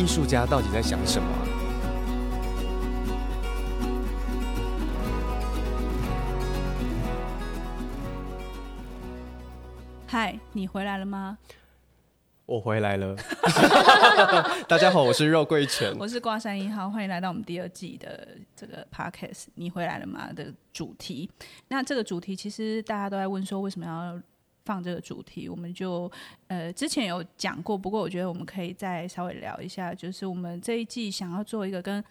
艺术家到底在想什么啊？嗨，你回来了吗？我回来了。大家好，我是肉桂犬，我是挂山一号，欢迎来到我们第二季的这个 podcast。你回来了吗？的主题。那这个主题其实大家都在问说，为什么要？放这个主题，我们就呃之前有讲过，不过我觉得我们可以再稍微聊一下，就是我们这一季想要做一个跟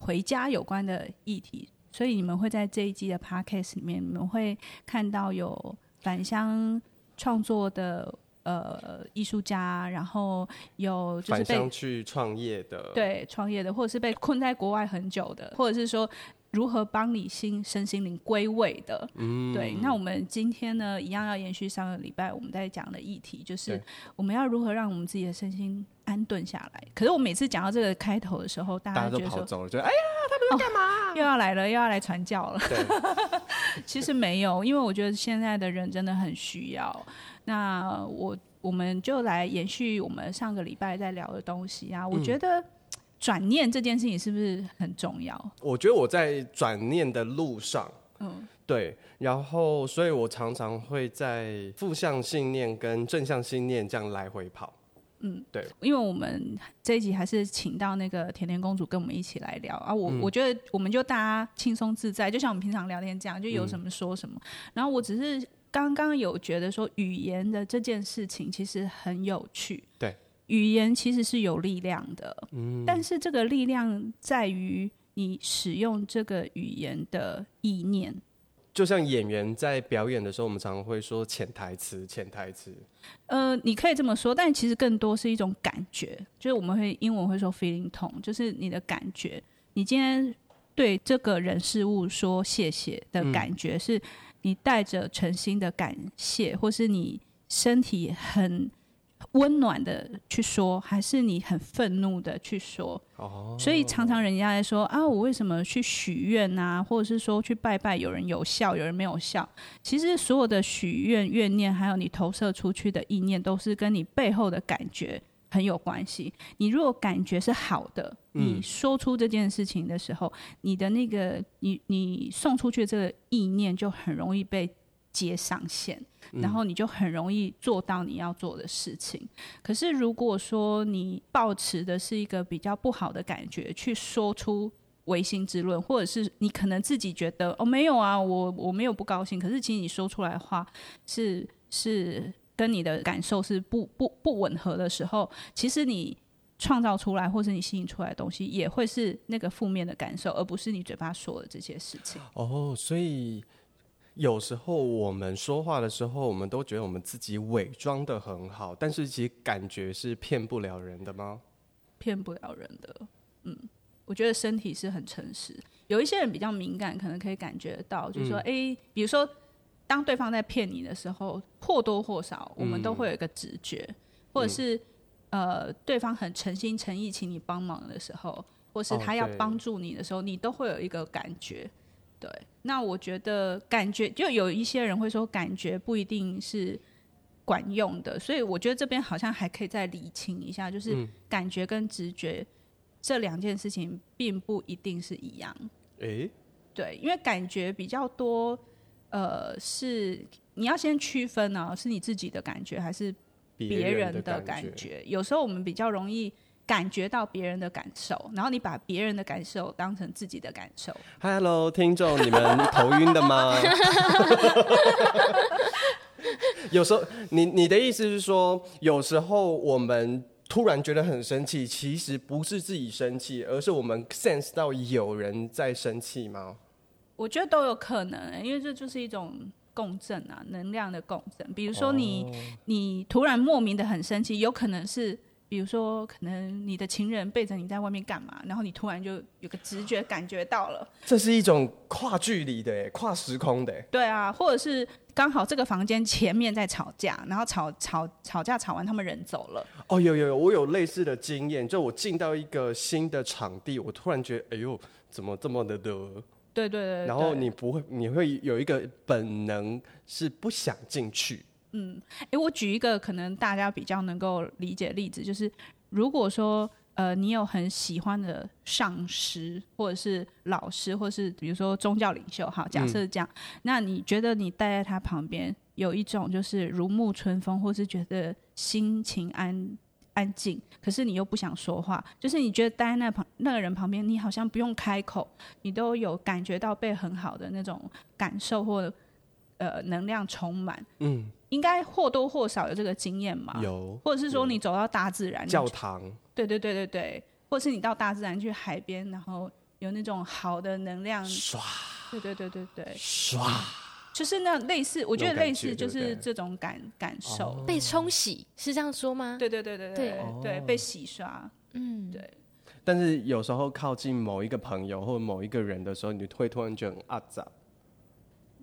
回家有关的议题，所以你们会在这一季的 podcast 里面，你们会看到有返乡创作的呃艺术家，然后有就是被去创业的，对创业的，或者是被困在国外很久的，或者是说。如何帮你心身心灵归位的？嗯，对。那我们今天呢，一样要延续上个礼拜我们在讲的议题，就是我们要如何让我们自己的身心安顿下来。可是我每次讲到这个开头的时候，大家，觉得说大家都跑走了，就哎呀，他们在干嘛？哦，又要来了，又要来传教了。其实没有，因为我觉得现在的人真的很需要。那我我们就来延续我们上个礼拜在聊的东西啊。我觉得。转念这件事情是不是很重要？我觉得我在转念的路上，嗯，对，然后所以我常常会在负向信念跟正向信念这样来回跑，嗯，对，因为我们这一集还是请到那个甜甜公主跟我们一起来聊。啊，我、嗯、我觉得我们就大家轻松自在，就像我们平常聊天这样，就有什么说什么。嗯、然后我只是刚刚有觉得说语言的这件事情其实很有趣，对。语言其实是有力量的，嗯，但是这个力量在于你使用这个语言的意念。就像演员在表演的时候，我们常常会说潜台词，潜台词。呃，你可以这么说，但其实更多是一种感觉，就是我们会英文会说 feeling tone，就是你的感觉。你今天对这个人事物说谢谢的感觉，是你带着诚心的感谢，或是你身体很。温暖的去说，还是你很愤怒的去说？哦，所以常常人家在说啊，我为什么去许愿啊，或者是说去拜拜，有人有效，有人没有效？其实所有的许愿、怨念，还有你投射出去的意念，都是跟你背后的感觉很有关系。你如果感觉是好的，你说出这件事情的时候，嗯、你的那个你你送出去的这个意念就很容易被接上线。然后你就很容易做到你要做的事情。可是如果说你抱持的是一个比较不好的感觉，去说出唯心之论，或者是你可能自己觉得哦没有啊，我我没有不高兴，可是其实你说出来的话是是跟你的感受是不不不吻合的时候，其实你创造出来或是你吸引出来的东西也会是那个负面的感受，而不是你嘴巴说的这些事情。哦，所以。有时候我们说话的时候，我们都觉得我们自己伪装的很好，但是其实感觉是骗不了人的吗？骗不了人的，嗯，我觉得身体是很诚实。有一些人比较敏感，可能可以感觉到，就是说，哎、嗯，比如说，当对方在骗你的时候，或多或少我们都会有一个直觉，嗯、或者是呃，对方很诚心诚意请你帮忙的时候，或是他要帮助你的时候，哦、你都会有一个感觉。对，那我觉得感觉就有一些人会说，感觉不一定是管用的，所以我觉得这边好像还可以再理清一下，就是感觉跟直觉这两件事情并不一定是一样。诶，对，因为感觉比较多，呃，是你要先区分呢、啊，是你自己的感觉还是别人的感觉？有时候我们比较容易。感觉到别人的感受，然后你把别人的感受当成自己的感受。Hello，听众，你们头晕的吗？有时候，你你的意思是说，有时候我们突然觉得很生气，其实不是自己生气，而是我们 sense 到有人在生气吗？我觉得都有可能，因为这就是一种共振啊，能量的共振。比如说你，你、oh. 你突然莫名的很生气，有可能是。比如说，可能你的情人背着你在外面干嘛，然后你突然就有个直觉感觉到了，这是一种跨距离的，跨时空的。对啊，或者是刚好这个房间前面在吵架，然后吵吵吵架吵完，他们人走了。哦，有有有，我有类似的经验，就我进到一个新的场地，我突然觉得，哎呦，怎么这么的的？对对对，对。然后你不会，你会有一个本能是不想进去。嗯，诶，我举一个可能大家比较能够理解的例子，就是如果说呃，你有很喜欢的上师，或者是老师，或者是比如说宗教领袖，好，假设是这样，嗯，那你觉得你待在他旁边，有一种就是如沐春风，或是觉得心情安安静，可是你又不想说话，就是你觉得待在那旁那个人旁边，你好像不用开口，你都有感觉到被很好的那种感受或者呃能量充满，嗯。应该或多或少有这个经验嘛？有，或者是说你走到大自然教堂，对对对对对，或者是你到大自然去海边，然后有那种好的能量，唰，对对对对对，唰，就是那类似，我觉得类似就是这种感感受，被冲洗是这样说吗？对对对对对对，被洗刷，嗯，对。但是有时候靠近某一个朋友或者某一个人的时候，你会突然觉得很阿杂。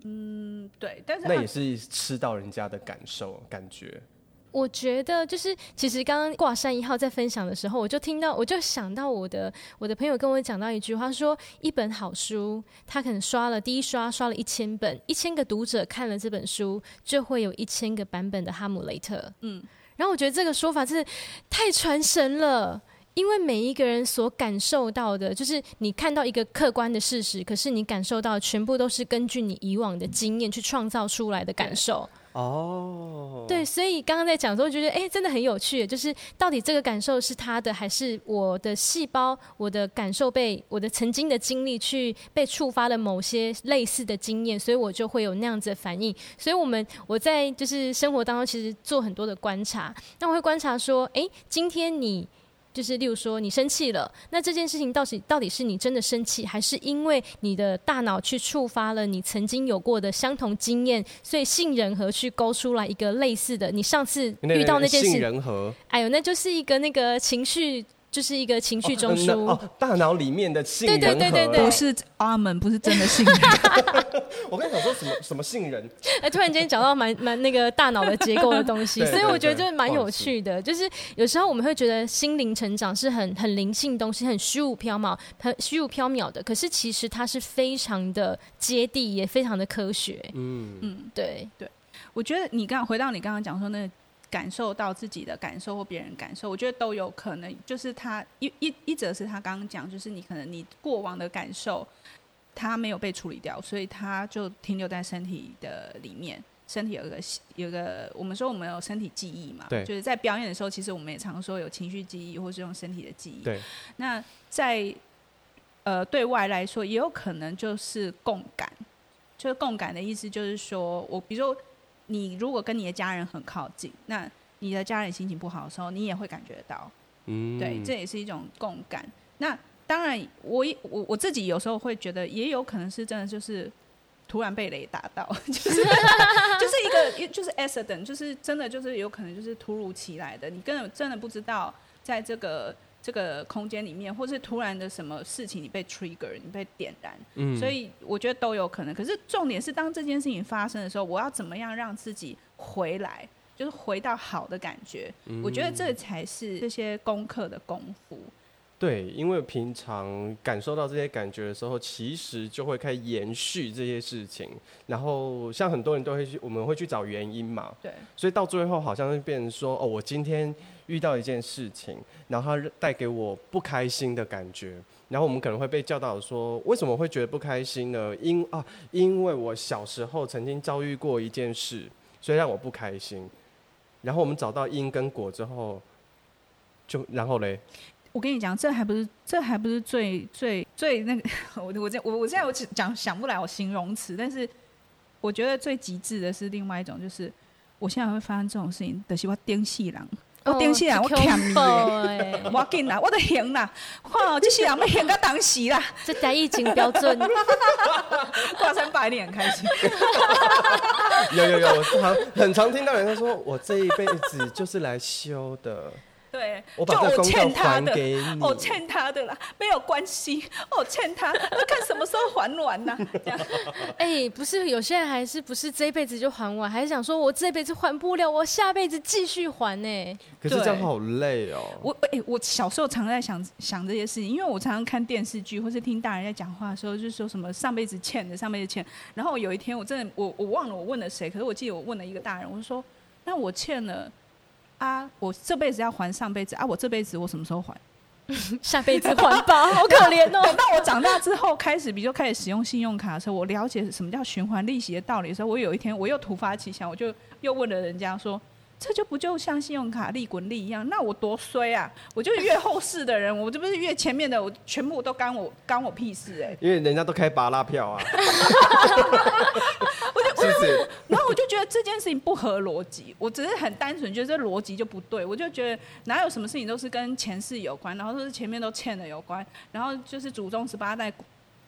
嗯，对，但是那也是吃到人家的感受感觉。我觉得就是，其实刚刚挂山一号在分享的时候，我就听到，我就想到我的我的朋友跟我讲到一句话，说一本好书，他可能刷了第一刷刷了一千本，一千个读者看了这本书，就会有一千个版本的哈姆雷特。嗯，然后我觉得这个说法真是太传神了。因为每一个人所感受到的，就是你看到一个客观的事实，可是你感受到全部都是根据你以往的经验去创造出来的感受。哦，对，所以刚刚在讲的时候，觉得哎，真的很有趣，就是到底这个感受是他的，还是我的细胞，我的感受被我的曾经的经历去被触发了某些类似的经验，所以我就会有那样子的反应。所以我们我在就是生活当中，其实做很多的观察，那我会观察说，哎，今天你。就是，例如说你生气了，那这件事情到底到底是你真的生气，还是因为你的大脑去触发了你曾经有过的相同经验，所以杏仁核去勾出来一个类似的，你上次遇到那件事，杏仁核，哎呦，那就是一个那个情绪。就是一个情绪中枢哦，大脑里面的杏仁核，对对对对对，不是阿门，不是真的杏仁。我跟你讲说什么什么杏仁？哎，突然间讲到蛮蛮那个大脑的结构的东西，所以我觉得就是蛮有趣的。就是有时候我们会觉得心灵成长是很很灵性东西，很虚无缥缈、很虚无缥缈的。可是其实它是非常的接地，也非常的科学。嗯嗯，对对，我觉得你刚回到你刚刚讲说那个。感受到自己的感受或别人感受，我觉得都有可能。就是他一一一则是他刚刚讲，就是你可能你过往的感受，他没有被处理掉，所以他就停留在身体的里面。身体有个有个，我们说我们有身体记忆嘛，对，就是在表演的时候，其实我们也常说有情绪记忆，或是用身体的记忆。对，那在呃对外来说，也有可能就是共感，就是共感的意思，就是说我比如说。你如果跟你的家人很靠近，那你的家人心情不好的时候，你也会感觉到，嗯，对，这也是一种共感。那当然我，我我我自己有时候会觉得，也有可能是真的，就是突然被雷打到，就是 就是一个就是 accident，就是真的就是有可能就是突如其来的，你根本真的不知道在这个。这个空间里面，或是突然的什么事情，你被 trigger，你被点燃，嗯，所以我觉得都有可能。可是重点是，当这件事情发生的时候，我要怎么样让自己回来，就是回到好的感觉？嗯，我觉得这才是这些功课的功夫。对，因为平常感受到这些感觉的时候，其实就会开始延续这些事情。然后像很多人都会去，我们会去找原因嘛。对。所以到最后，好像会变成说，哦，我今天遇到一件事情，然后它带给我不开心的感觉。然后我们可能会被教导说，为什么会觉得不开心呢？因啊，因为我小时候曾经遭遇过一件事，所以让我不开心。然后我们找到因跟果之后，就然后嘞。我跟你讲，这还不是，这还不是最最最那个，我我这我我现在我讲想不来我形容词，但是我觉得最极致的是另外一种，就是我现在会发生这种事情，就是我顶死人，我顶死人，我欠你。的，我紧啦，我都行啦，哇，这些人要行到当时啦，这台语真标准，挂三百你很开心，有有有，我常很常听到人家说，我这一辈子就是来修的。对，我把这个公告还给你，我欠他的啦，没有关系，我欠他，那看什么时候还完呢？哎、欸，不是，有些人还是不是这一辈子就还完，还是想说我这辈子还不了，我下辈子继续还呢？可是这样好累哦。我哎、欸，我小时候常在想想这些事情，因为我常常看电视剧或是听大人在讲话的时候，就是说什么上辈子欠的，上辈子欠。然后有一天，我真的我我忘了我问了谁，可是我记得我问了一个大人，我就说，那我欠了。啊！我这辈子要还上辈子啊！我这辈子我什么时候还？下辈子还吧，好可怜哦。等到我长大之后，开始比如开始使用信用卡的时候，我了解什么叫循环利息的道理的时候，我有一天我又突发奇想，我就又问了人家说。这就不就像信用卡利滚利一样？那我多衰啊！我就是越后世的人，我这不是越前面的，我全部都干我干我屁事哎、欸！因为人家都开拔拉票啊，我就，是是然后我就觉得这件事情不合逻辑。我只是很单纯觉得这逻辑就不对。我就觉得哪有什么事情都是跟前世有关，然后都是前面都欠的有关，然后就是祖宗十八代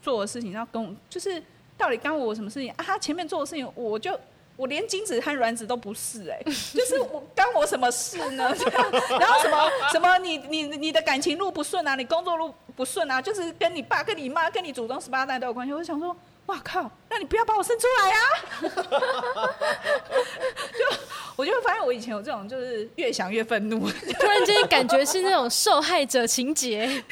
做的事情，然后跟我就是到底干我什么事情啊？他前面做的事情，我就。我连精子和卵子都不是哎、欸，就是我干我什么事呢？然后什么什么你你你的感情路不顺啊，你工作路不顺啊，就是跟你爸、跟你妈、跟你祖宗十八代都有关系。我就想说，哇靠，那你不要把我生出来啊！就我就会发现，我以前有这种，就是越想越愤怒，突然间感觉是那种受害者情节，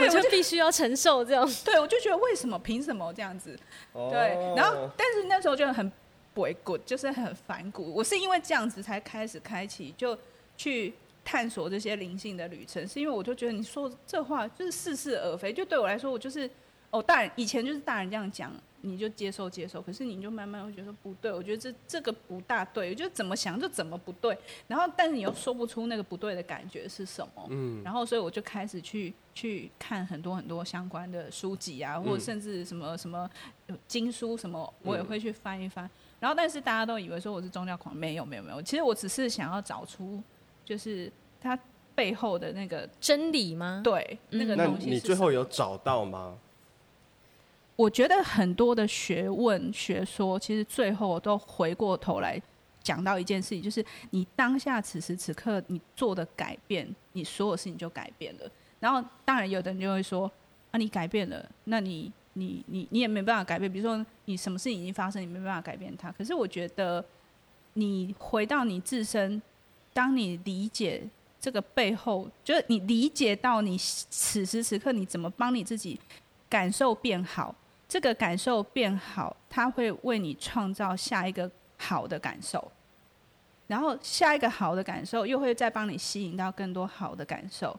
我就必须要承受这样。对，我就觉得为什么？凭什么这样子？对，然后但是那时候就很。不 good，就是很反骨。我是因为这样子才开始开启，就去探索这些灵性的旅程。是因为我就觉得你说这话就是似是而非，就对我来说，我就是哦，大人以前就是大人这样讲，你就接受接受。可是你就慢慢会觉得不对，我觉得这这个不大对，我就怎么想就怎么不对。然后但是你又说不出那个不对的感觉是什么。嗯。然后所以我就开始去去看很多很多相关的书籍啊，或者甚至什么什么经书什么，我也会去翻一翻。然后，但是大家都以为说我是宗教狂，没有，没有，没有。其实我只是想要找出，就是它背后的那个真理吗？对，那个东西。那你最后有找到吗？我觉得很多的学问学说，其实最后都回过头来讲到一件事情，就是你当下此时此刻你做的改变，你所有事情就改变了。然后，当然有的人就会说，啊，你改变了，那你。你你你也没办法改变，比如说你什么事情已经发生，你没办法改变它。可是我觉得，你回到你自身，当你理解这个背后，就是你理解到你此时此刻你怎么帮你自己感受变好，这个感受变好，它会为你创造下一个好的感受，然后下一个好的感受又会再帮你吸引到更多好的感受。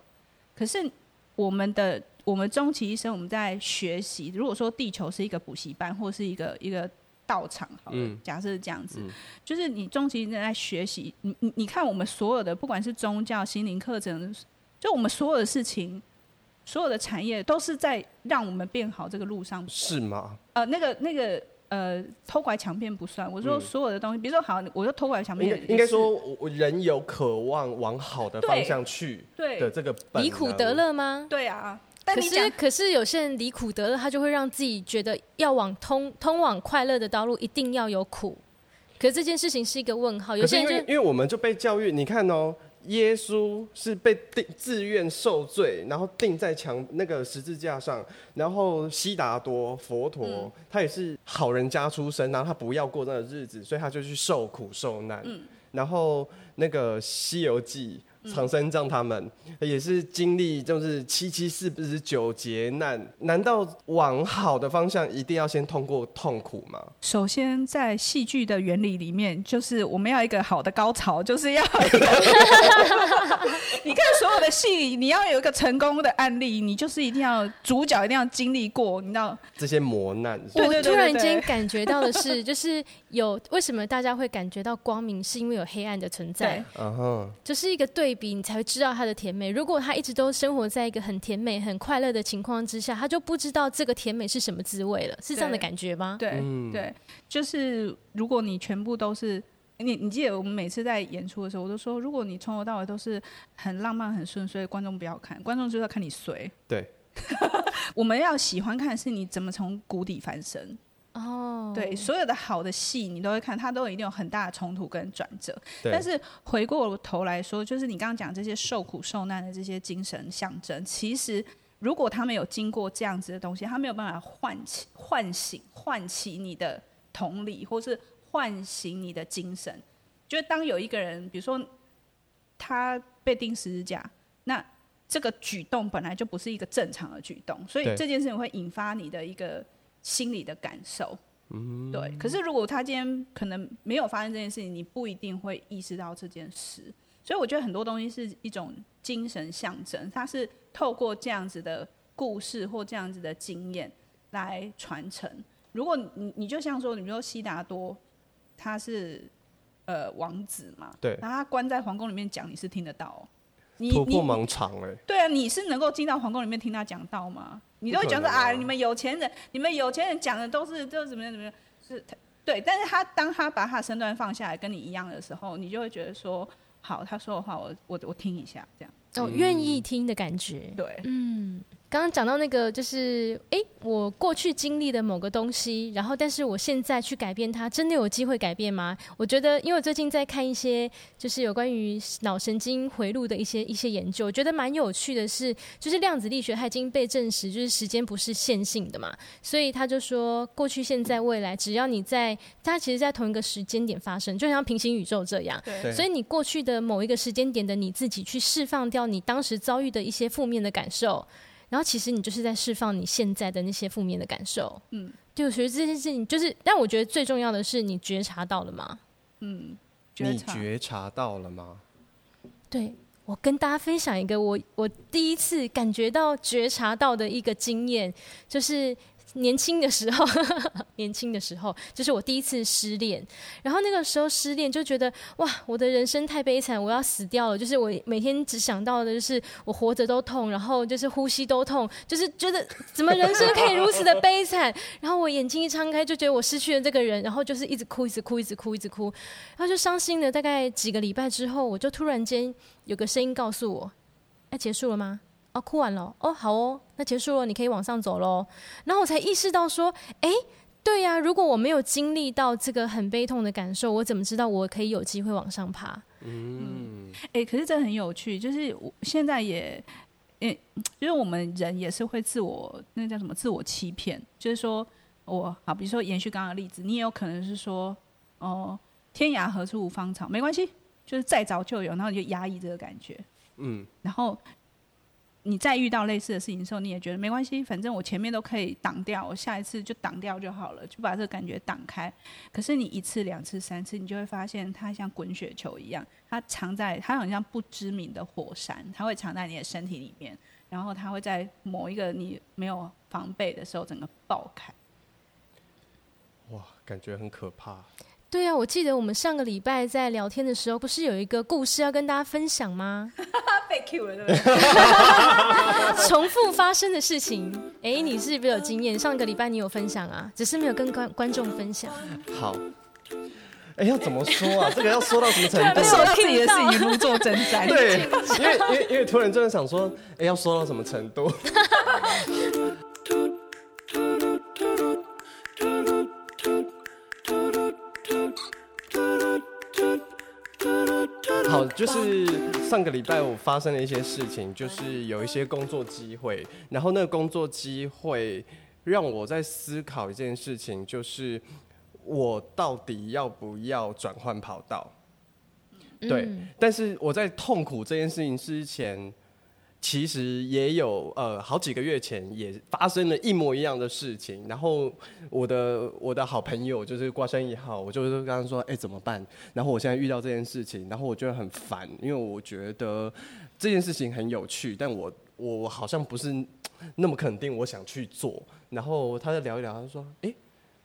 可是我们的。我们终其一生，我们在学习。如果说地球是一个补习班，或是一个一个道场，好了，嗯、假设是这样子，嗯、就是你终其一生在学习。你你你看，我们所有的不管是宗教、心灵课程，就我们所有的事情，所有的产业，都是在让我们变好这个路上。是吗？呃，那个那个呃，偷拐抢骗不算。我说所有的东西，嗯、比如说好，我说偷拐抢骗，应该说，我人有渴望往好的方向去的这个本离苦得乐吗？对啊。可是，可是有些人离苦得乐，他就会让自己觉得要往通通往快乐的道路，一定要有苦。可是这件事情是一个问号。有些人就因为我们就被教育，你看哦，耶稣是被定自愿受罪，然后钉在墙那个十字架上，然后悉达多佛陀、嗯、他也是好人家出身，然后他不要过那个日子，所以他就去受苦受难。嗯、然后那个西游记。唐三藏他们也是经历，就是七七四十九劫难。难道往好的方向一定要先通过痛苦吗？首先，在戏剧的原理里面，就是我们要一个好的高潮，就是要一个。你看所有的戏，你要有一个成功的案例，你就是一定要主角一定要经历过，你知道这些磨难。我突然间感觉到的是，就是有为什么大家会感觉到光明，是因为有黑暗的存在。嗯哼，就是一个对。比你才会知道它的甜美。如果他一直都生活在一个很甜美、很快乐的情况之下，他就不知道这个甜美是什么滋味了。是这样的感觉吗？对对，就是如果你全部都是你，你记得我们每次在演出的时候，我都说，如果你从头到尾都是很浪漫、很顺遂，观众不要看，观众就是要看你随。对，我们要喜欢看的是你怎么从谷底翻身。哦，对，所有的好的戏你都会看，它都一定有很大的冲突跟转折。对但是回过头来说，就是你刚刚讲这些受苦受难的这些精神象征，其实如果他们有经过这样子的东西，他没有办法唤起、唤醒、唤起你的同理，或是唤醒你的精神。就是当有一个人，比如说他被钉十字架，那这个举动本来就不是一个正常的举动，所以这件事情会引发你的一个心里的感受。嗯，对。可是如果他今天可能没有发生这件事情，你不一定会意识到这件事。所以我觉得很多东西是一种精神象征，它是透过这样子的故事或这样子的经验来传承。如果你你就像说，你比如说悉达多，他是呃王子嘛，对，然后他关在皇宫里面讲，你是听得到哦。你突破盲肠哎，对啊，你是能够进到皇宫里面听他讲道吗？你都会觉得啊，你们有钱人，你们有钱人讲的都是都是怎么样怎么样，是对。但是他当他把他身段放下来跟你一样的时候，你就会觉得说，好，他说的话我我我听一下，这样哦，愿意听的感觉，对，嗯。刚刚讲到那个，就是哎，我过去经历的某个东西，然后但是我现在去改变它，真的有机会改变吗？我觉得，因为我最近在看一些就是有关于脑神经回路的一些一些研究，我觉得蛮有趣的是，就是量子力学它已经被证实，就是时间不是线性的嘛，所以他就说过去、现在、未来，只要你在它其实，在同一个时间点发生，就像平行宇宙这样。对。所以你过去的某一个时间点的你自己，去释放掉你当时遭遇的一些负面的感受。然后其实你就是在释放你现在的那些负面的感受，嗯，对，我觉得这件事情就是，但我觉得最重要的是你觉察到了吗？嗯，你觉察到了吗？对，我跟大家分享一个我我第一次感觉到觉察到的一个经验，就是。年轻的时候，年轻的时候，就是我第一次失恋。然后那个时候失恋，就觉得哇，我的人生太悲惨，我要死掉了。就是我每天只想到的就是我活着都痛，然后就是呼吸都痛，就是觉得怎么人生可以如此的悲惨。然后我眼睛一张开，就觉得我失去了这个人，然后就是一直哭，一直哭，一直哭，一直哭。然后就伤心了大概几个礼拜之后，我就突然间有个声音告诉我：要结束了吗？哦，哭完了哦，好哦，那结束了，你可以往上走喽。然后我才意识到说，哎，对呀，如果我没有经历到这个很悲痛的感受，我怎么知道我可以有机会往上爬？嗯，哎，可是这很有趣，就是我现在也，诶，就是我们人也是会自我，那个叫什么？自我欺骗，就是说我好，比如说延续刚刚的例子，你也有可能是说，哦，天涯何处无芳草，没关系，就是再找就有，然后你就压抑这个感觉，嗯，然后。你再遇到类似的事情的时候，你也觉得没关系，反正我前面都可以挡掉，我下一次就挡掉就好了，就把这个感觉挡开。可是你一次、两次、三次，你就会发现它像滚雪球一样，它藏在它好像不知名的火山，它会藏在你的身体里面，然后它会在某一个你没有防备的时候，整个爆开。哇，感觉很可怕。对啊，我记得我们上个礼拜在聊天的时候，不是有一个故事要跟大家分享吗？被 Q 了，对不对？重复发生的事情，哎，你是不是有经验？上个礼拜你有分享啊，只是没有跟观观众分享。好，哎，要怎么说啊？这个要说到什么程度？说到自己的事情如坐针毡。对，因为因为因为突然真的想说，哎，要说到什么程度？好，就是上个礼拜我发生了一些事情，就是有一些工作机会，然后那个工作机会让我在思考一件事情，就是我到底要不要转换跑道？对，但是我在痛苦这件事情之前。其实也有呃，好几个月前也发生了一模一样的事情。然后我的我的好朋友就是挂山一号，我就是跟他说：“哎，怎么办？”然后我现在遇到这件事情，然后我觉得很烦，因为我觉得这件事情很有趣，但我我好像不是那么肯定我想去做。然后他就聊一聊，他说：“哎，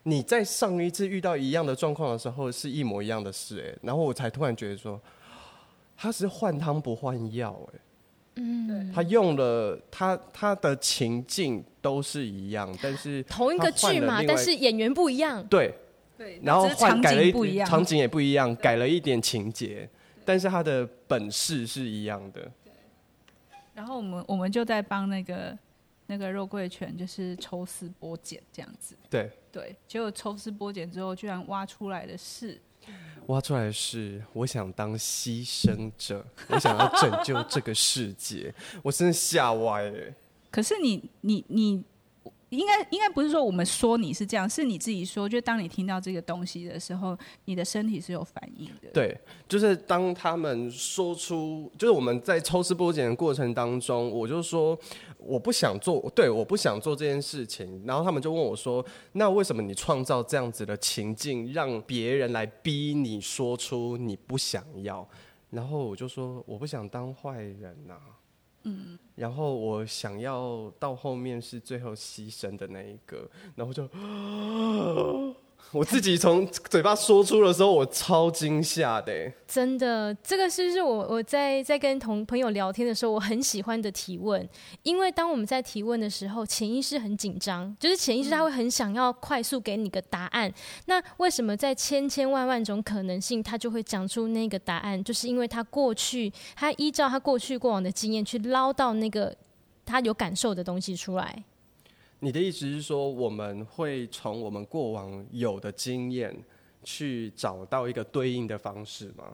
你在上一次遇到一样的状况的时候是一模一样的事。”哎，然后我才突然觉得说，他是换汤不换药，哎。嗯，他用了他他的情境都是一样，但是同一个剧嘛，但是演员不一样。对对，然后换改了一样场景也不一样，改了一点情节，但是他的本事是一样的。对。然后我们我们就在帮那个那个肉桂犬就是抽丝剥茧这样子。对。对，结果抽丝剥茧之后，居然挖出来的是，挖出来是，我想当牺牲者，我想要拯救这个世界，我真的吓歪了。可是你你你。应该应该不是说我们说你是这样，是你自己说。就当你听到这个东西的时候，你的身体是有反应的。对，就是当他们说出，就是我们在抽丝剥茧的过程当中，我就说我不想做，对，我不想做这件事情。然后他们就问我说：“那为什么你创造这样子的情境，让别人来逼你说出你不想要？”然后我就说：“我不想当坏人呐。”嗯，然后我想要到后面是最后牺牲的那一个，然后就。我自己从嘴巴说出的时候，我超惊吓的。真的，这个是不是我我在在跟同朋友聊天的时候，我很喜欢的提问。因为当我们在提问的时候，潜意识很紧张，就是潜意识他会很想要快速给你个答案。那为什么在千千万万种可能性，他就会讲出那个答案？就是因为他过去，他依照他过去过往的经验去捞到那个他有感受的东西出来。你的意思是说，我们会从我们过往有的经验去找到一个对应的方式吗？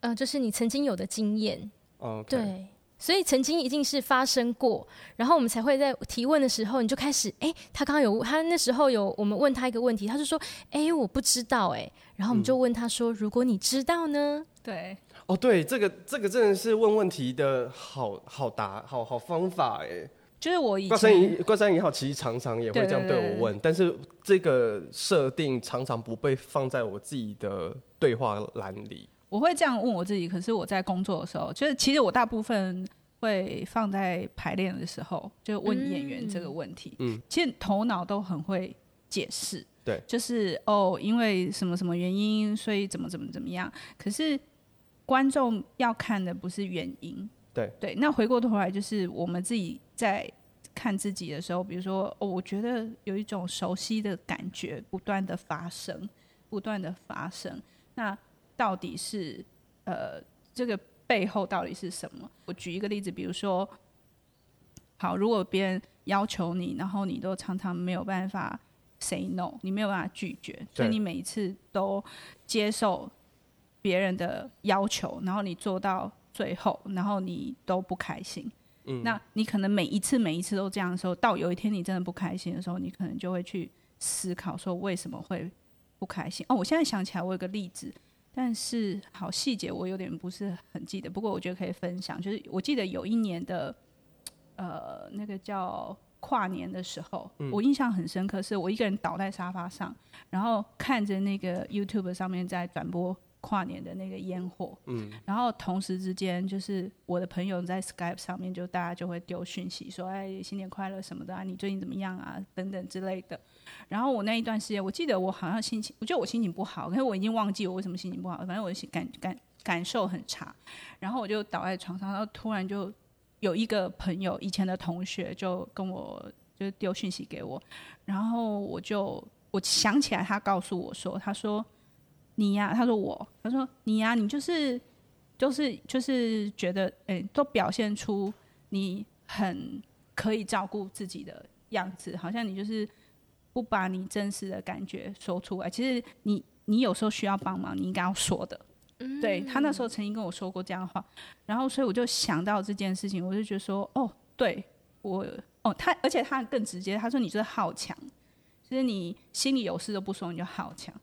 呃，就是你曾经有的经验。Okay. 对，所以曾经一定是发生过，然后我们才会在提问的时候，你就开始，哎，他刚刚有，他那时候有，我们问他一个问题，他就说，哎，我不知道，哎，然后我们就问他说，嗯，如果你知道呢？对，哦，对，这个这个真的是问问题的好好答好好方法，哎。就是我以前，挂山一关山一号其实常常也会这样对我问，但是这个设定常常不被放在我自己的对话栏里。我会这样问我自己，可是我在工作的时候，就是其实我大部分会放在排练的时候，就问演员这个问题。嗯，其实头脑都很会解释，对，就是哦，因为什么什么原因，所以怎么怎么怎么样。可是观众要看的不是原因。对对，那回过头来就是我们自己在看自己的时候，比如说，哦，我觉得有一种熟悉的感觉不断的发生，不断的发生。那到底是呃，这个背后到底是什么？我举一个例子，比如说，好，如果别人要求你，然后你都常常没有办法 say no，你没有办法拒绝，所以你每一次都接受别人的要求，然后你做到。最后，然后你都不开心，嗯，那你可能每一次每一次都这样的时候，到有一天你真的不开心的时候，你可能就会去思考说为什么会不开心。哦，我现在想起来，我有个例子，但是好细节我有点不是很记得，不过我觉得可以分享。就是我记得有一年的，呃，那个叫跨年的时候，嗯，我印象很深刻，是我一个人倒在沙发上，然后看着那个 YouTube 上面在转播。跨年的那个烟火，嗯，然后同时之间，就是我的朋友在 Skype 上面，就大家就会丢讯息说，哎，新年快乐什么的啊，你最近怎么样啊，等等之类的。然后我那一段时间，我记得我好像心情，我觉得我心情不好，可是我已经忘记我为什么心情不好，反正我的感感感受很差。然后我就倒在床上，然后突然就有一个朋友，以前的同学，就跟我就丢讯息给我，然后我就我想起来，他告诉我说，他说。你呀、啊，他说我，他说你呀、啊，你就是，就是就是觉得，哎、欸，都表现出你很可以照顾自己的样子，好像你就是不把你真实的感觉说出来。其实你你有时候需要帮忙，你应该要说的。嗯，对，他那时候曾经跟我说过这样的话，然后所以我就想到这件事情，我就觉得说，哦，对我，哦，他而且他更直接，他说你就是好强，就是你心里有事都不说，你就好强。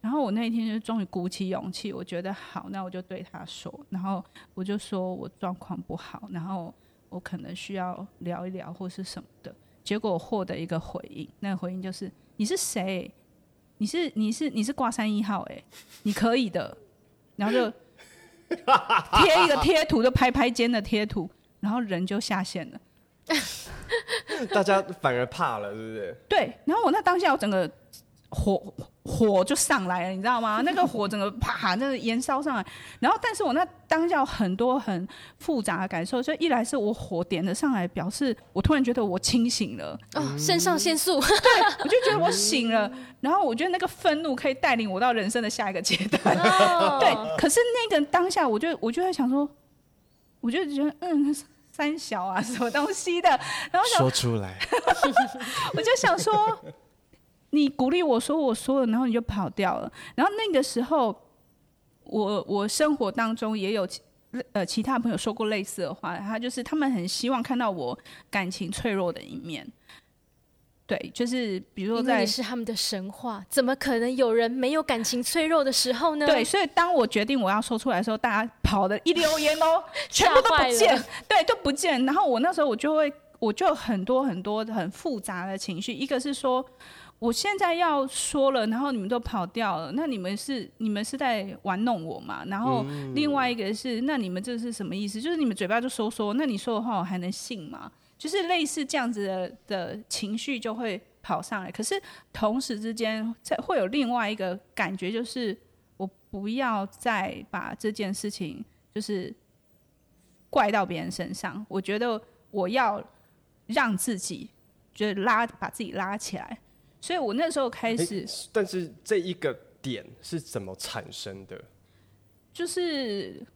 然后我那一天就终于鼓起勇气，我觉得好，那我就对他说，然后我就说我状况不好，然后我可能需要聊一聊或是什么的。结果我获得一个回应，那个回应就是你是谁？你是你是你是挂三一号哎，你可以的。然后就贴一个贴图，就拍拍肩的贴图，然后人就下线了。大家反而怕了，是不是？对。然后我那当下我整个火。火就上来了，你知道吗？那个火整个啪，那个燃烧上来。然后，但是我那当下有很多很复杂的感受。所以一来是我火点了上来，表示我突然觉得我清醒了。哦，肾上腺素，对，我就觉得我醒了。然后我觉得那个愤怒可以带领我到人生的下一个阶段。哦、对，可是那个当下，我就我就在想说，我就觉得嗯，三小啊，什么东西的。然后想说出来，我就想说。你鼓励我说我说了，然后你就跑掉了。然后那个时候，我我生活当中也有呃其他朋友说过类似的话，他就是他们很希望看到我感情脆弱的一面。对，就是比如说在，你是他们的神话，怎么可能有人没有感情脆弱的时候呢？对，所以当我决定我要说出来的时候，大家跑的一溜烟哦，全部都不见，对，都不见。然后我那时候我就会，我就很多很多很复杂的情绪，一个是说，我现在要说了，然后你们都跑掉了，那你们是你们是在玩弄我嘛？然后另外一个是，那你们这是什么意思？就是你们嘴巴就说说，那你说的话我还能信吗？就是类似这样子的的情绪就会跑上来，可是同时之间在会有另外一个感觉，就是我不要再把这件事情就是怪到别人身上。我觉得我要让自己就是拉把自己拉起来，所以我那时候开始。欸，但是这一个点是怎么产生的？就是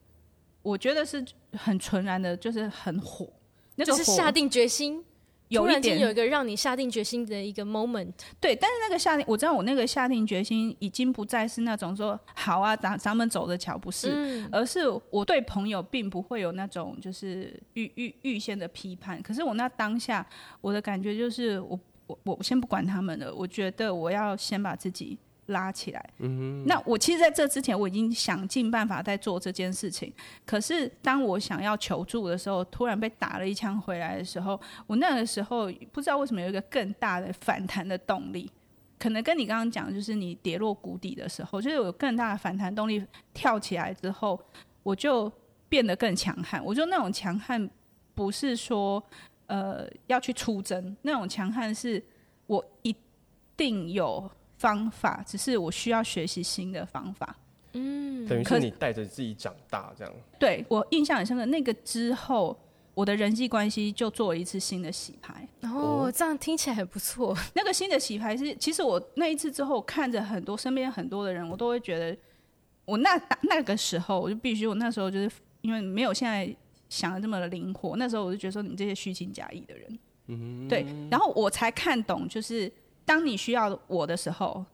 我觉得是很纯然的，就是很火。那就是下定决心，有一点有一个让你下定决心的一个 moment。对，但是那个下定，我知道我那个下定决心已经不再是那种说好啊，咱咱们走着瞧，不是，嗯，而是我对朋友并不会有那种就是预预预先的批判。可是我那当下我的感觉就是我，我我我先不管他们了，我觉得我要先把自己。拉起来，嗯，那我其实在这之前我已经想尽办法在做这件事情，可是当我想要求助的时候，突然被打了一枪回来的时候，我那个时候不知道为什么有一个更大的反弹的动力，可能跟你刚刚讲，就是你跌落谷底的时候，就是有更大的反弹动力，跳起来之后，我就变得更强悍。我觉得那种强悍不是说呃要去出征，那种强悍是我一定有。方法只是我需要学习新的方法，嗯，等于是你带着自己长大这样。对，我印象很深刻，那个之后我的人际关系就做了一次新的洗牌。哦，这样听起来很不错。那个新的洗牌是，其实我那一次之后看着很多身边很多的人，我都会觉得，我那那个时候我就必须，我那时候就是因为没有现在想的这么的灵活，那时候我就觉得说你们这些虚情假意的人，嗯，对，然后我才看懂就是。当你需要我的时候，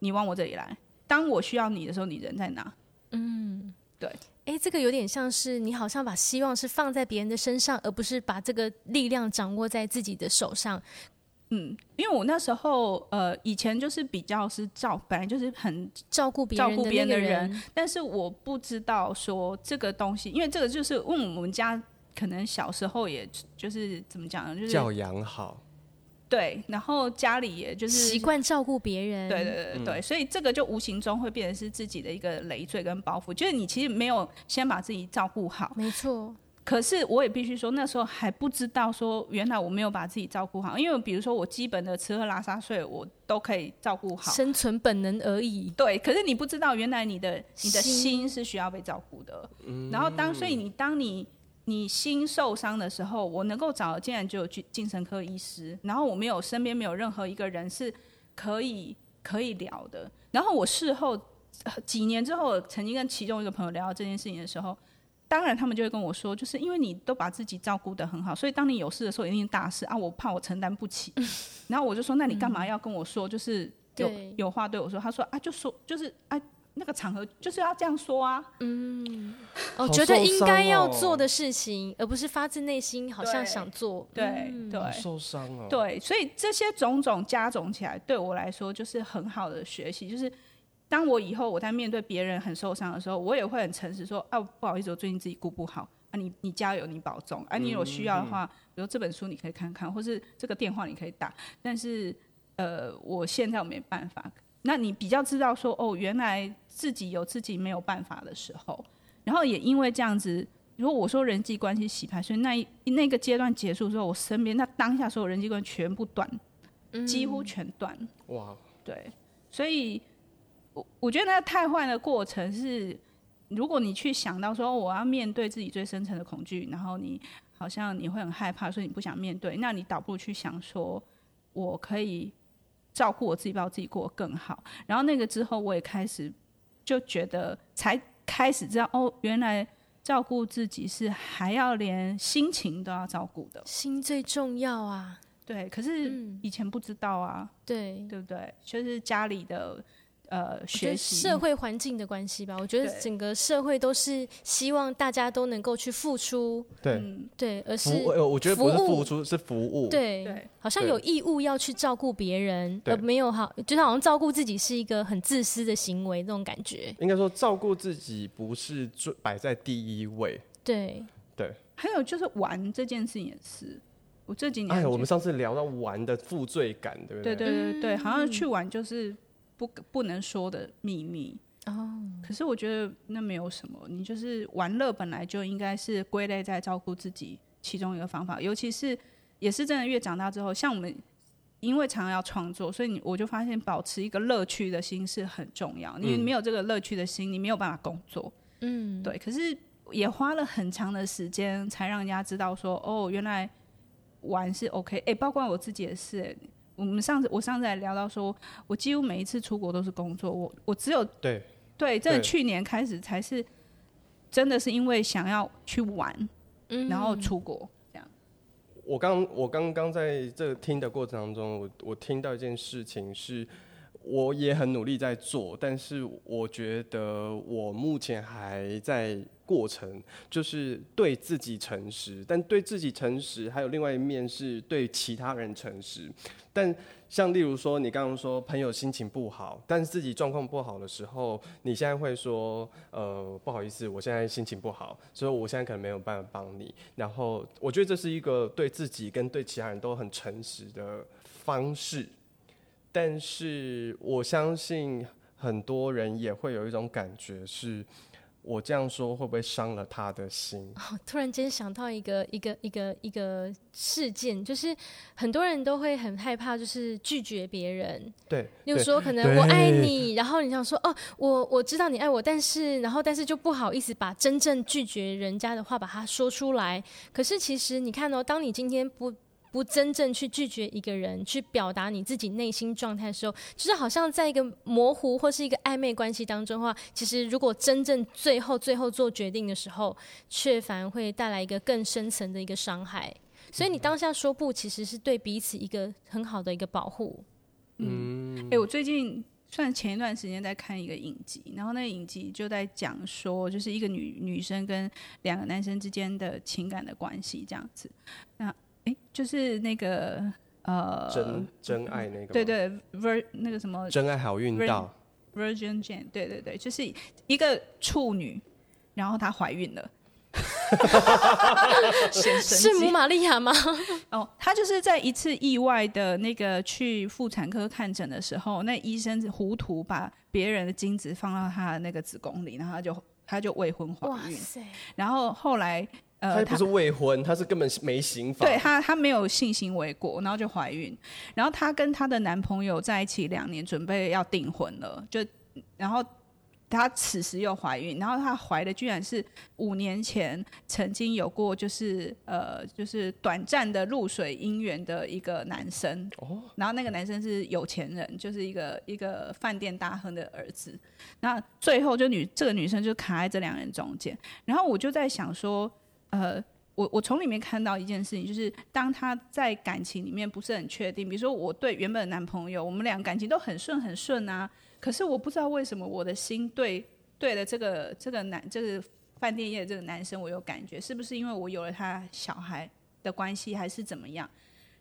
你往我这里来；当我需要你的时候，你人在哪？嗯，对。哎、欸，这个有点像是你好像把希望是放在别人的身上，而不是把这个力量掌握在自己的手上。嗯，因为我那时候呃，以前就是比较是照，本来就是很照顾别人、照顾别人的人，但是我不知道说这个东西，因为这个就是问我们家可能小时候也就是怎么讲呢，就是教养好。对，然后家里也就是习惯照顾别人，对对对对、嗯，所以这个就无形中会变成是自己的一个累赘跟包袱，就是你其实没有先把自己照顾好，没错。可是我也必须说，那时候还不知道说，原来我没有把自己照顾好，因为比如说我基本的吃喝拉撒睡我都可以照顾好，生存本能而已。对，可是你不知道，原来你的你的心是需要被照顾的。嗯，然后当所以你当你。你心受伤的时候，我能够找的竟然就有精神科医师，然后我没有身边没有任何一个人是可以可以聊的。然后我事后几年之后，曾经跟其中一个朋友聊到这件事情的时候，当然他们就会跟我说，就是因为你都把自己照顾得很好，所以当你有事的时候一定大事啊，我怕我承担不起。然后我就说，那你干嘛要跟我说？就是有有话对我说。他说啊，就说就是啊。那个场合就是要这样说啊，嗯，我、哦、觉得应该要做的事情，而不是发自内心好像想做，对对，受伤了，对，所以这些种种加总起来，对我来说就是很好的学习。就是当我以后我在面对别人很受伤的时候，我也会很诚实说，啊，不好意思，我最近自己顾不好啊你，你你加油，你保重啊，你有需要的话，比如这本书你可以看看，或是这个电话你可以打，但是呃，我现在我没办法。那你比较知道说哦，原来自己有自己没有办法的时候，然后也因为这样子，如果我说人际关系洗牌，所以那一那个阶段结束之后，我身边那当下所有人际关系全部断，几乎全断。哇，对，所以我我觉得那个汰换的过程是，如果你去想到说我要面对自己最深层的恐惧，然后你好像你会很害怕，所以你不想面对，那你倒不如去想说我可以。照顾我自己，把我自己过得更好。然后那个之后，我也开始就觉得，才开始知道哦，原来照顾自己是还要连心情都要照顾的，心最重要啊。对，可是以前不知道啊，嗯、对对不对？就是家里的。呃，学习。社会环境的关系吧，我觉得整个社会都是希望大家都能够去付出，对、嗯、对，而是我觉得不是付出，是服务，对对，好像有义务要去照顾别人，而没有好，就是好像照顾自己是一个很自私的行为，那种感觉。应该说，照顾自己不是最摆在第一位，对。对。还有就是玩这件事情也是，我这几年，哎，我们上次聊到玩的负罪感，对不对？对对对对，好像去玩就是。不不能说的秘密哦，可是我觉得那没有什么，你就是玩乐本来就应该是归类在照顾自己其中一个方法，尤其是也是真的越长大之后，像我们因为常常要创作，所以你我就发现保持一个乐趣的心是很重要，你没有这个乐趣的心，你没有办法工作，嗯，对，可是也花了很长的时间才让人家知道说，哦，原来玩是 OK，哎、欸，包括我自己也是、欸。我们上次我上次还聊到说，我几乎每一次出国都是工作，我我只有对对，这去年开始才是真的是因为想要去玩，嗯，然后出国这样。我刚我刚刚在这个听的过程当中，我我听到一件事情是，我也很努力在做，但是我觉得我目前还在。过程就是对自己诚实，但对自己诚实还有另外一面是对其他人诚实。但像例如说，你刚刚说朋友心情不好，但是自己状况不好的时候，你现在会说，呃，不好意思，我现在心情不好，所以我现在可能没有办法帮你。然后我觉得这是一个对自己跟对其他人都很诚实的方式。但是我相信很多人也会有一种感觉是。我这样说会不会伤了他的心？哦，突然间想到一个一个一个一个事件，就是很多人都会很害怕，就是拒绝别人。对，例如说可能我爱你，然后你想说哦，我我知道你爱我，但是然后但是就不好意思把真正拒绝人家的话把它说出来。可是其实你看哦，当你今天不。不真正去拒绝一个人，去表达你自己内心状态的时候，就是好像在一个模糊或是一个暧昧关系当中的话，其实如果真正最后最后做决定的时候，却反而会带来一个更深层的一个伤害。所以你当下说不，其实是对彼此一个很好的一个保护。嗯，哎、欸，我最近算前一段时间在看一个影集，然后那个影集就在讲说，就是一个女女生跟两个男生之间的情感的关系这样子。那哎，就是那个呃，真真爱那个，对对，Vir 那个什么，真爱好运到，Virgin Jane，对对对，就是一个处女，然后她怀孕了，是母玛利亚吗？哦，她就是在一次意外的那个去妇产科看诊的时候，那医生糊涂把别人的精子放到她的那个子宫里，然后她就她就未婚怀孕，然后后来。呃，他不是未婚，他是根本没行房。对她，她没有性行为过，然后就怀孕。然后她跟她的男朋友在一起两年，准备要订婚了。就然后她此时又怀孕，然后她怀的居然是五年前曾经有过，就是呃，就是短暂的露水姻缘的一个男生。哦。然后那个男生是有钱人，就是一个一个饭店大亨的儿子。那最后就女这个女生就卡在这两人中间。然后我就在想说。呃，我我从里面看到一件事情，就是当他在感情里面不是很确定，比如说我对原本的男朋友，我们俩感情都很顺很顺啊，可是我不知道为什么我的心对对了这个这个男这个饭店业的这个男生我有感觉，是不是因为我有了他小孩的关系，还是怎么样？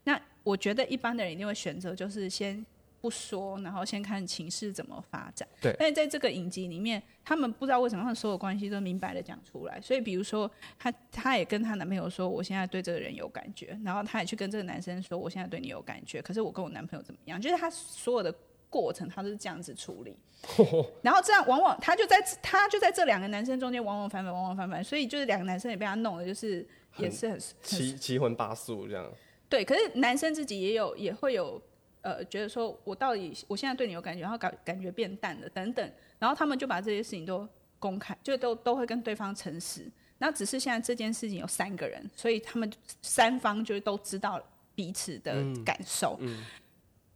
那我觉得一般的人一定会选择就是先。不说，然后先看情势怎么发展。对，但是在这个影集里面，他们不知道为什么，他们所有关系都明白的讲出来。所以，比如说，她她也跟她男朋友说，我现在对这个人有感觉，然后她也去跟这个男生说，我现在对你有感觉。可是我跟我男朋友怎么样？就是他所有的过程，他都是这样子处理。然后这样，往往他就在他就在这两个男生中间，往往反反，往往反反。所以，就是两个男生也被他弄的，就是也是很，很七七荤八素这样。对，可是男生自己也有也会有。呃，觉得说我到底我现在对你有感觉，然后感感觉变淡了等等，然后他们就把这些事情都公开，就都都会跟对方诚实。那只是现在这件事情有三个人，所以他们三方就都知道彼此的感受。嗯嗯、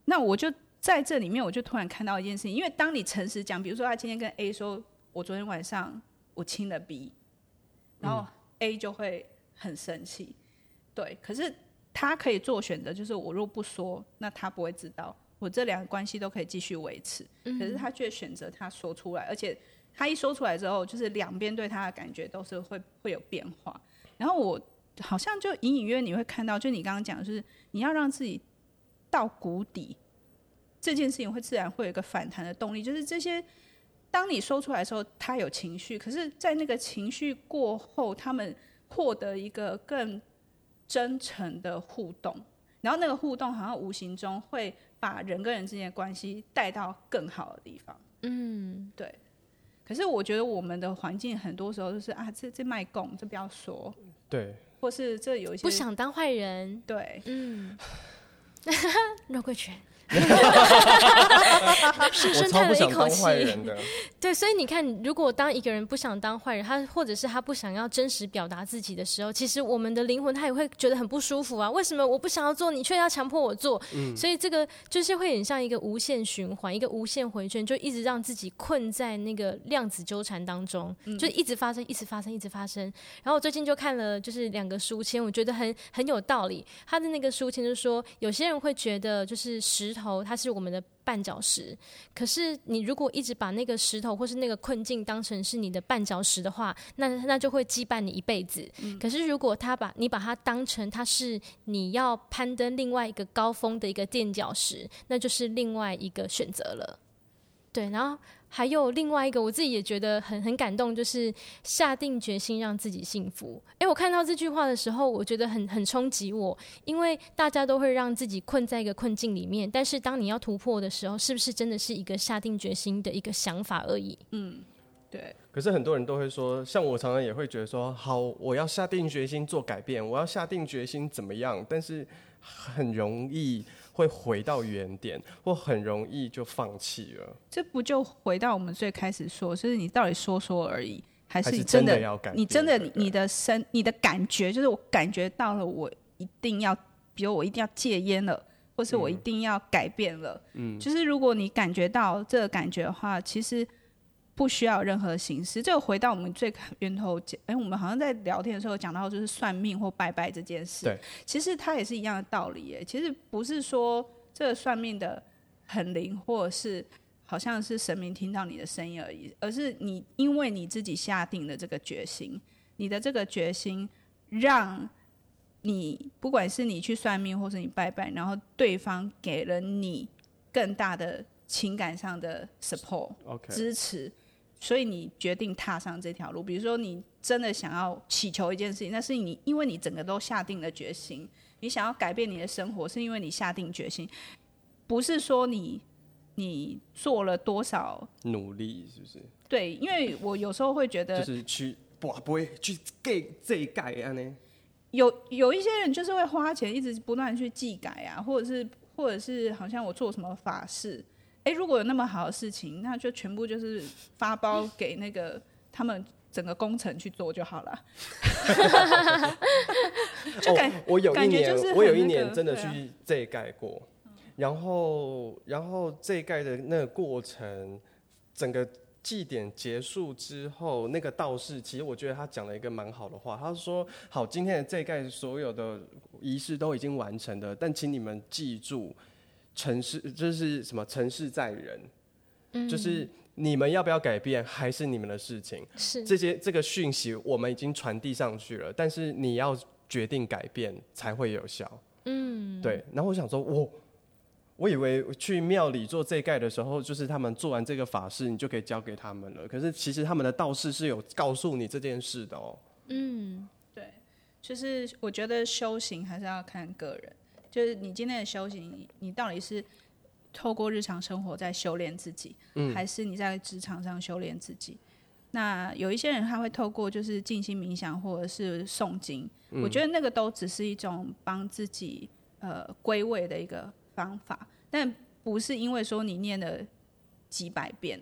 那我就在这里面，我就突然看到一件事情，因为当你诚实讲，比如说他今天跟 A 说，我昨天晚上我亲了 B，然后 A 就会很生气，对，可是。他可以做选择，就是我若不说，那他不会知道，我这两个关系都可以继续维持。可是他却选择他说出来，而且他一说出来之后，就是两边对他的感觉都是会会有变化。然后我好像就隐隐约约你会看到，就你刚刚讲的就是你要让自己到谷底，这件事情会自然会有一个反弹的动力。就是这些，当你说出来的时候，他有情绪，可是，在那个情绪过后，他们获得一个更。真诚的互动，然后那个互动好像无形中会把人跟人之间的关系带到更好的地方。嗯，对。可是我觉得我们的环境很多时候就是啊，这这卖供，这不要说。对。或是这有一些不想当坏人。对。嗯。肉桂犬。我超不想当坏人的。对，所以你看，如果当一个人不想当坏人，他或者是他不想要真实表达自己的时候，其实我们的灵魂他也会觉得很不舒服啊。为什么我不想要做，你却要强迫我做？嗯，所以这个就是会很像一个无限循环，一个无限回圈，就一直让自己困在那个量子纠缠当中，就一直发生，一直发生，一直发生。然后我最近就看了就是两个书签，我觉得很很有道理。他的那个书签就是说，有些人会觉得就是石头。头，它是我们的绊脚石。可是，你如果一直把那个石头或是那个困境当成是你的绊脚石的话，那那就会羁绊你一辈子。嗯。可是，如果他把你把它当成它是你要攀登另外一个高峰的一个垫脚石，那就是另外一个选择了。对，然后。还有另外一个，我自己也觉得很很感动，就是下定决心让自己幸福。诶，我看到这句话的时候，我觉得很很冲击我，因为大家都会让自己困在一个困境里面，但是当你要突破的时候，是不是真的是一个下定决心的一个想法而已？嗯，对。可是很多人都会说，像我常常也会觉得说，好，我要下定决心做改变，我要下定决心怎么样，但是很容易。会回到原点，或很容易就放弃了。这不就回到我们最开始说，就是你到底说说而已，还是你真的，真的要改？你真的，你的身，你的感觉，就是我感觉到了，我一定要，比如我一定要戒烟了，或是我一定要改变了。嗯，就是如果你感觉到这个感觉的话，其实。不需要任何形式。这个回到我们最源头讲，哎，我们好像在聊天的时候讲到，就是算命或拜拜这件事。对，其实它也是一样的道理。哎，其实不是说这个算命的很灵，或者是好像是神明听到你的声音而已，而是你因为你自己下定了这个决心，你的这个决心，让你不管是你去算命，或是你拜拜，然后对方给了你更大的情感上的 support. 支持。所以你决定踏上这条路，比如说你真的想要祈求一件事情，那是你因为你整个都下定了决心，你想要改变你的生活，是因为你下定决心，不是说你你做了多少努力，是不是？对，因为我有时候会觉得，就是去不不会去给这一改啊呢？有有一些人就是会花钱一直不断去祭改啊，或者是或者是好像我做什么法事。哎，如果有那么好的事情，那就全部就是发包给那个他们整个工程去做就好了。就感、哦、我有一年，那个、我有一年真的去这盖过，啊、然后然后这盖的那个过程，整个祭典结束之后，那个道士其实我觉得他讲了一个蛮好的话，他说：“好，今天的这盖所有的仪式都已经完成了，但请你们记住。”成事就是什么？城市在人，嗯，就是你们要不要改变，还是你们的事情。是这些这个讯息，我们已经传递上去了，但是你要决定改变才会有效。嗯，对。然后我想说，我我以为去庙里做这盖的时候，就是他们做完这个法事，你就可以交给他们了。可是其实他们的道士是有告诉你这件事的哦。嗯，对，就是我觉得修行还是要看个人。就是你今天的修行，你你到底是透过日常生活在修炼自己，嗯，还是你在职场上修炼自己？那有一些人他会透过就是静心冥想或者是诵经，嗯，我觉得那个都只是一种帮自己呃归位的一个方法，但不是因为说你念了几百遍，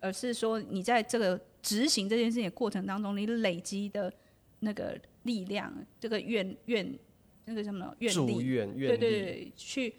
而是说你在这个执行这件事情的过程当中，你累积的那个力量，这个愿愿。那个什么愿力，对对对，去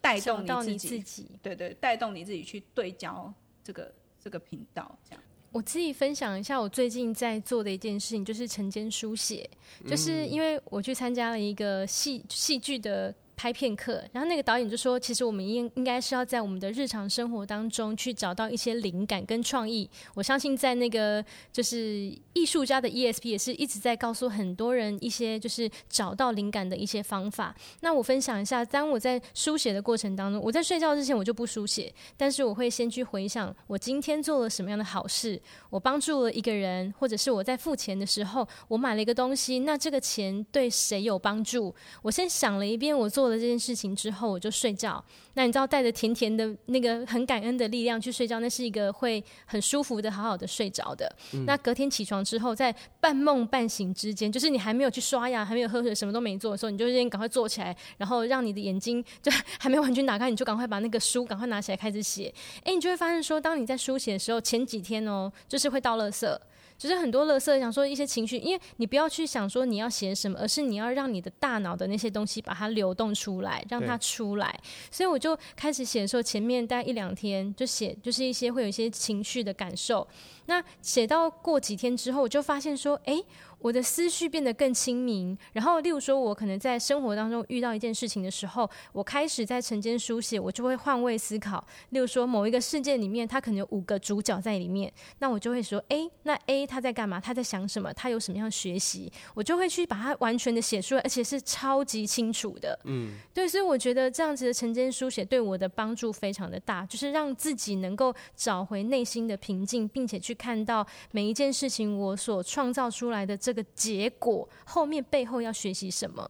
带动你自己，自己对对，带动你自己去对焦这个这个频道，这样。我自己分享一下，我最近在做的一件事情就是晨间书写，就是因为我去参加了一个戏戏剧的。拍片课，然后那个导演就说：“其实我们应应该是要在我们的日常生活当中去找到一些灵感跟创意。我相信在那个就是艺术家的 ESP 也是一直在告诉很多人一些就是找到灵感的一些方法。那我分享一下，当我在书写的过程当中，我在睡觉之前我就不书写，但是我会先去回想我今天做了什么样的好事，我帮助了一个人，或者是我在付钱的时候我买了一个东西，那这个钱对谁有帮助？我先想了一遍，我做。”做了这件事情之后，我就睡觉。那你知道带着甜甜的那个很感恩的力量去睡觉，那是一个会很舒服的、好好的睡着的。嗯、那隔天起床之后，在半梦半醒之间，就是你还没有去刷牙、还没有喝水、什么都没做的时候，你就先赶快坐起来，然后让你的眼睛就 还没完全打开，你就赶快把那个书赶快拿起来开始写。哎、欸，你就会发现说，当你在书写的时候，前几天哦，就是会倒垃圾。就是很多乐色，想说一些情绪，因为你不要去想说你要写什么，而是你要让你的大脑的那些东西把它流动出来，让它出来。所以我就开始写的时候，前面大概一两天就写，就是一些会有一些情绪的感受。那写到过几天之后，我就发现说，哎、欸。我的思绪变得更清明，然后，例如说，我可能在生活当中遇到一件事情的时候，我开始在晨间书写，我就会换位思考。例如说，某一个事件里面，它可能有五个主角在里面，那我就会说，哎，那 A 他在干嘛？他在想什么？他有什么样的学习？我就会去把它完全的写出来，而且是超级清楚的。嗯，对，所以我觉得这样子的晨间书写对我的帮助非常的大，就是让自己能够找回内心的平静，并且去看到每一件事情我所创造出来的这个。这个结果后面背后要学习什么？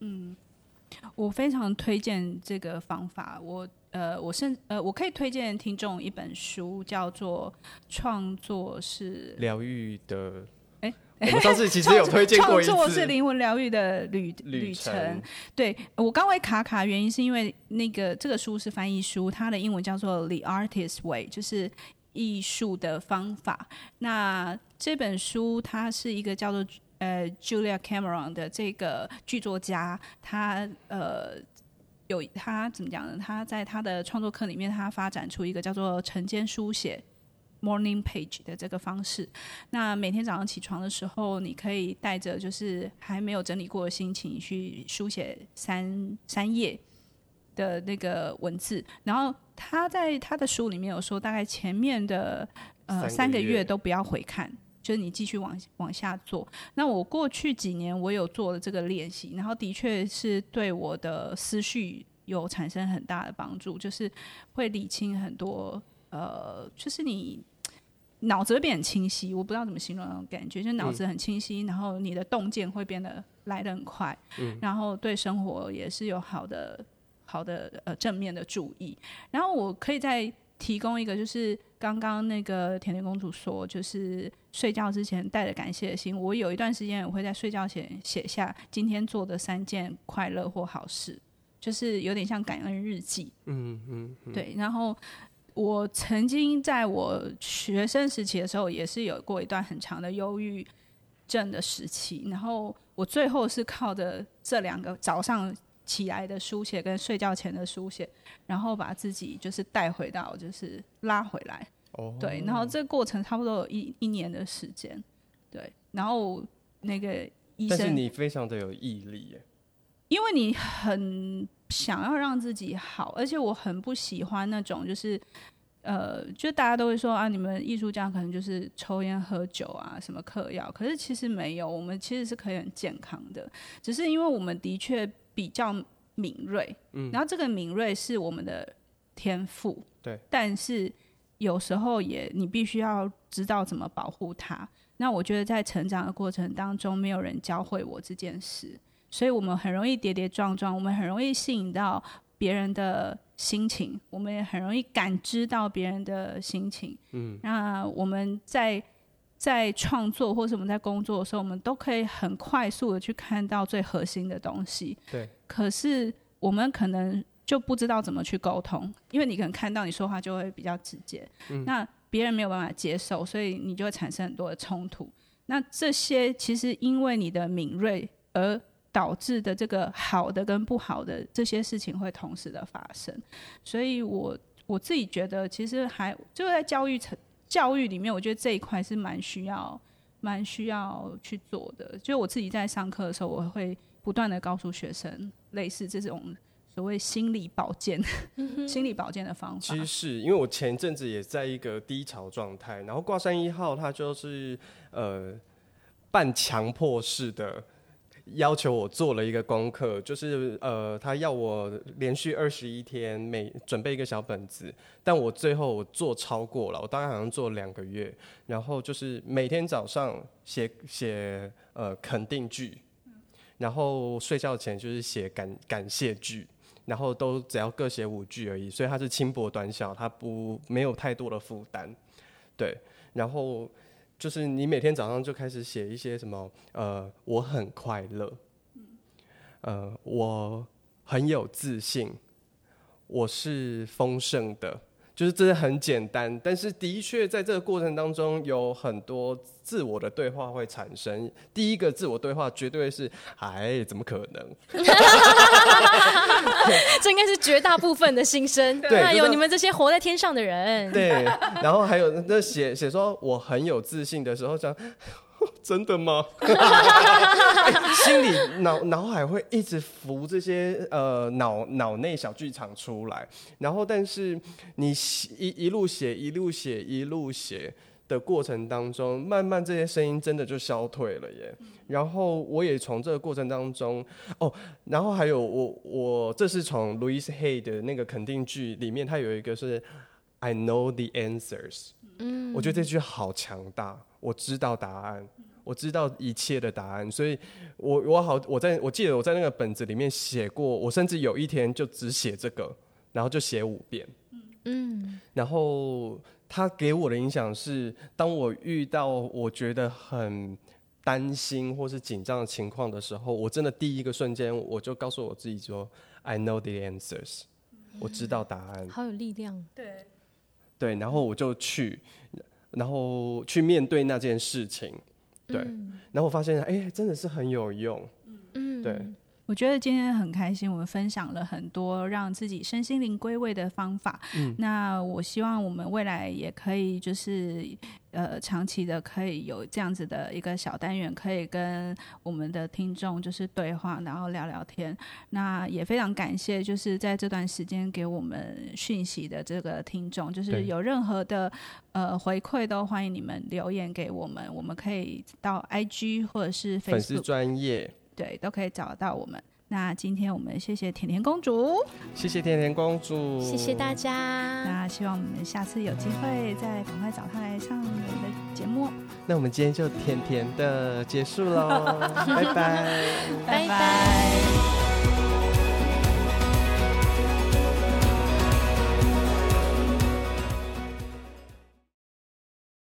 嗯，我非常推荐这个方法。我呃，我甚呃，我可以推荐听众一本书，叫做《创作是疗愈的》。哎，我们上次其实有推荐过一次，创作是灵魂疗愈的旅旅程。旅程对，我刚会卡卡，原因是因为那个这个书是翻译书，它的英文叫做《The Artist Way》，就是。艺术的方法。那这本书，它是一个叫做呃 Julia Cameron 的这个剧作家，他呃有他怎么讲呢？他在他的创作课里面，他发展出一个叫做晨间书写 Morning Page 的这个方式。那每天早上起床的时候，你可以带着就是还没有整理过的心情去书写三三页的那个文字，然后。他在他的书里面有说，大概前面的呃三个月都不要回看，就是你继续往往下做。那我过去几年我有做了这个练习，然后的确是对我的思绪有产生很大的帮助，就是会理清很多呃，就是你脑子会变很清晰。我不知道怎么形容那种感觉，就是脑子很清晰，嗯、然后你的洞见会变得来得很快，嗯、然后对生活也是有好的。好的，呃，正面的注意。然后我可以再提供一个，就是刚刚那个甜甜公主说，就是睡觉之前带着感谢的心。我有一段时间我会在睡觉前写下今天做的三件快乐或好事，就是有点像感恩日记。嗯嗯，嗯对。然后我曾经在我学生时期的时候，也是有过一段很长的忧郁症的时期。然后我最后是靠着这两个早上。起来的书写跟睡觉前的书写，然后把自己就是带回到，就是拉回来。哦。对，然后这个过程差不多有一一年的时间。对，然后那个医生，但是你非常的有毅力耶，因为你很想要让自己好，而且我很不喜欢那种就是，呃，就大家都会说啊，你们艺术家可能就是抽烟喝酒啊，什么嗑药，可是其实没有，我们其实是可以很健康的，只是因为我们的确。比较敏锐，嗯，然后这个敏锐是我们的天赋，对，但是有时候也你必须要知道怎么保护它。那我觉得在成长的过程当中，没有人教会我这件事，所以我们很容易跌跌撞撞，我们很容易吸引到别人的心情，我们也很容易感知到别人的心情，嗯，那我们在。在创作或是我们在工作的时候，我们都可以很快速的去看到最核心的东西。对。可是我们可能就不知道怎么去沟通，因为你可能看到你说话就会比较直接，嗯、那别人没有办法接受，所以你就会产生很多的冲突。那这些其实因为你的敏锐而导致的这个好的跟不好的这些事情会同时的发生。所以我我自己觉得，其实还就是在教育层。教育里面，我觉得这一块是蛮需要、蛮需要去做的。就我自己在上课的时候，我会不断的告诉学生，类似这种所谓心理保健、嗯、心理保健的方法。其实是因为我前阵子也在一个低潮状态，然后挂山一号它就是呃半强迫式的。要求我做了一个功课，就是呃，他要我连续二十一天每准备一个小本子，但我最后我做超过了，我大概好像做两个月，然后就是每天早上写写呃肯定句，然后睡觉前就是写感感谢句，然后都只要各写五句而已，所以它是轻薄短小，它不没有太多的负担，对，然后。就是你每天早上就开始写一些什么，呃，我很快乐，呃，我很有自信，我是丰盛的。就是真的很简单，但是的确在这个过程当中有很多自我的对话会产生。第一个自我对话绝对是：哎，怎么可能？这应该是绝大部分的心声。对，有、你们这些活在天上的人。对，然后还有那写写说我很有自信的时候讲。真的吗？欸、心里脑脑海会一直浮这些呃脑脑内小剧场出来，然后但是你一一路写一路写一路写的过程当中，慢慢这些声音真的就消退了耶。然后我也从这个过程当中哦，然后还有我我这是从 Louise Hay 的那个肯定句里面，它有一个是 I know the answers。嗯，我觉得这句好强大。我知道答案，我知道一切的答案，所以我我好我在我记得我在那个本子里面写过，我甚至有一天就只写这个，然后就写五遍，嗯，然后他给我的影响是，当我遇到我觉得很担心或是紧张的情况的时候，我真的第一个瞬间我就告诉我自己说，I know the answers，我知道答案，好有力量，对，对，然后我就去。然后去面对那件事情，对，嗯、然后我发现，哎，真的是很有用，嗯，对。我觉得今天很开心，我们分享了很多让自己身心灵归位的方法。嗯，那我希望我们未来也可以，就是呃，长期的可以有这样子的一个小单元，可以跟我们的听众就是对话，然后聊聊天。那也非常感谢，就是在这段时间给我们讯息的这个听众，就是有任何的呃回馈，都欢迎你们留言给我们，我们可以到 IG 或者是 Facebook 粉丝专页。对，都可以找得到我们。那今天我们谢谢甜甜公主，谢谢甜甜公主，谢谢大家。那希望我们下次有机会再赶快找她来上我们的节目。那我们今天就甜甜的结束喽，拜拜，拜拜。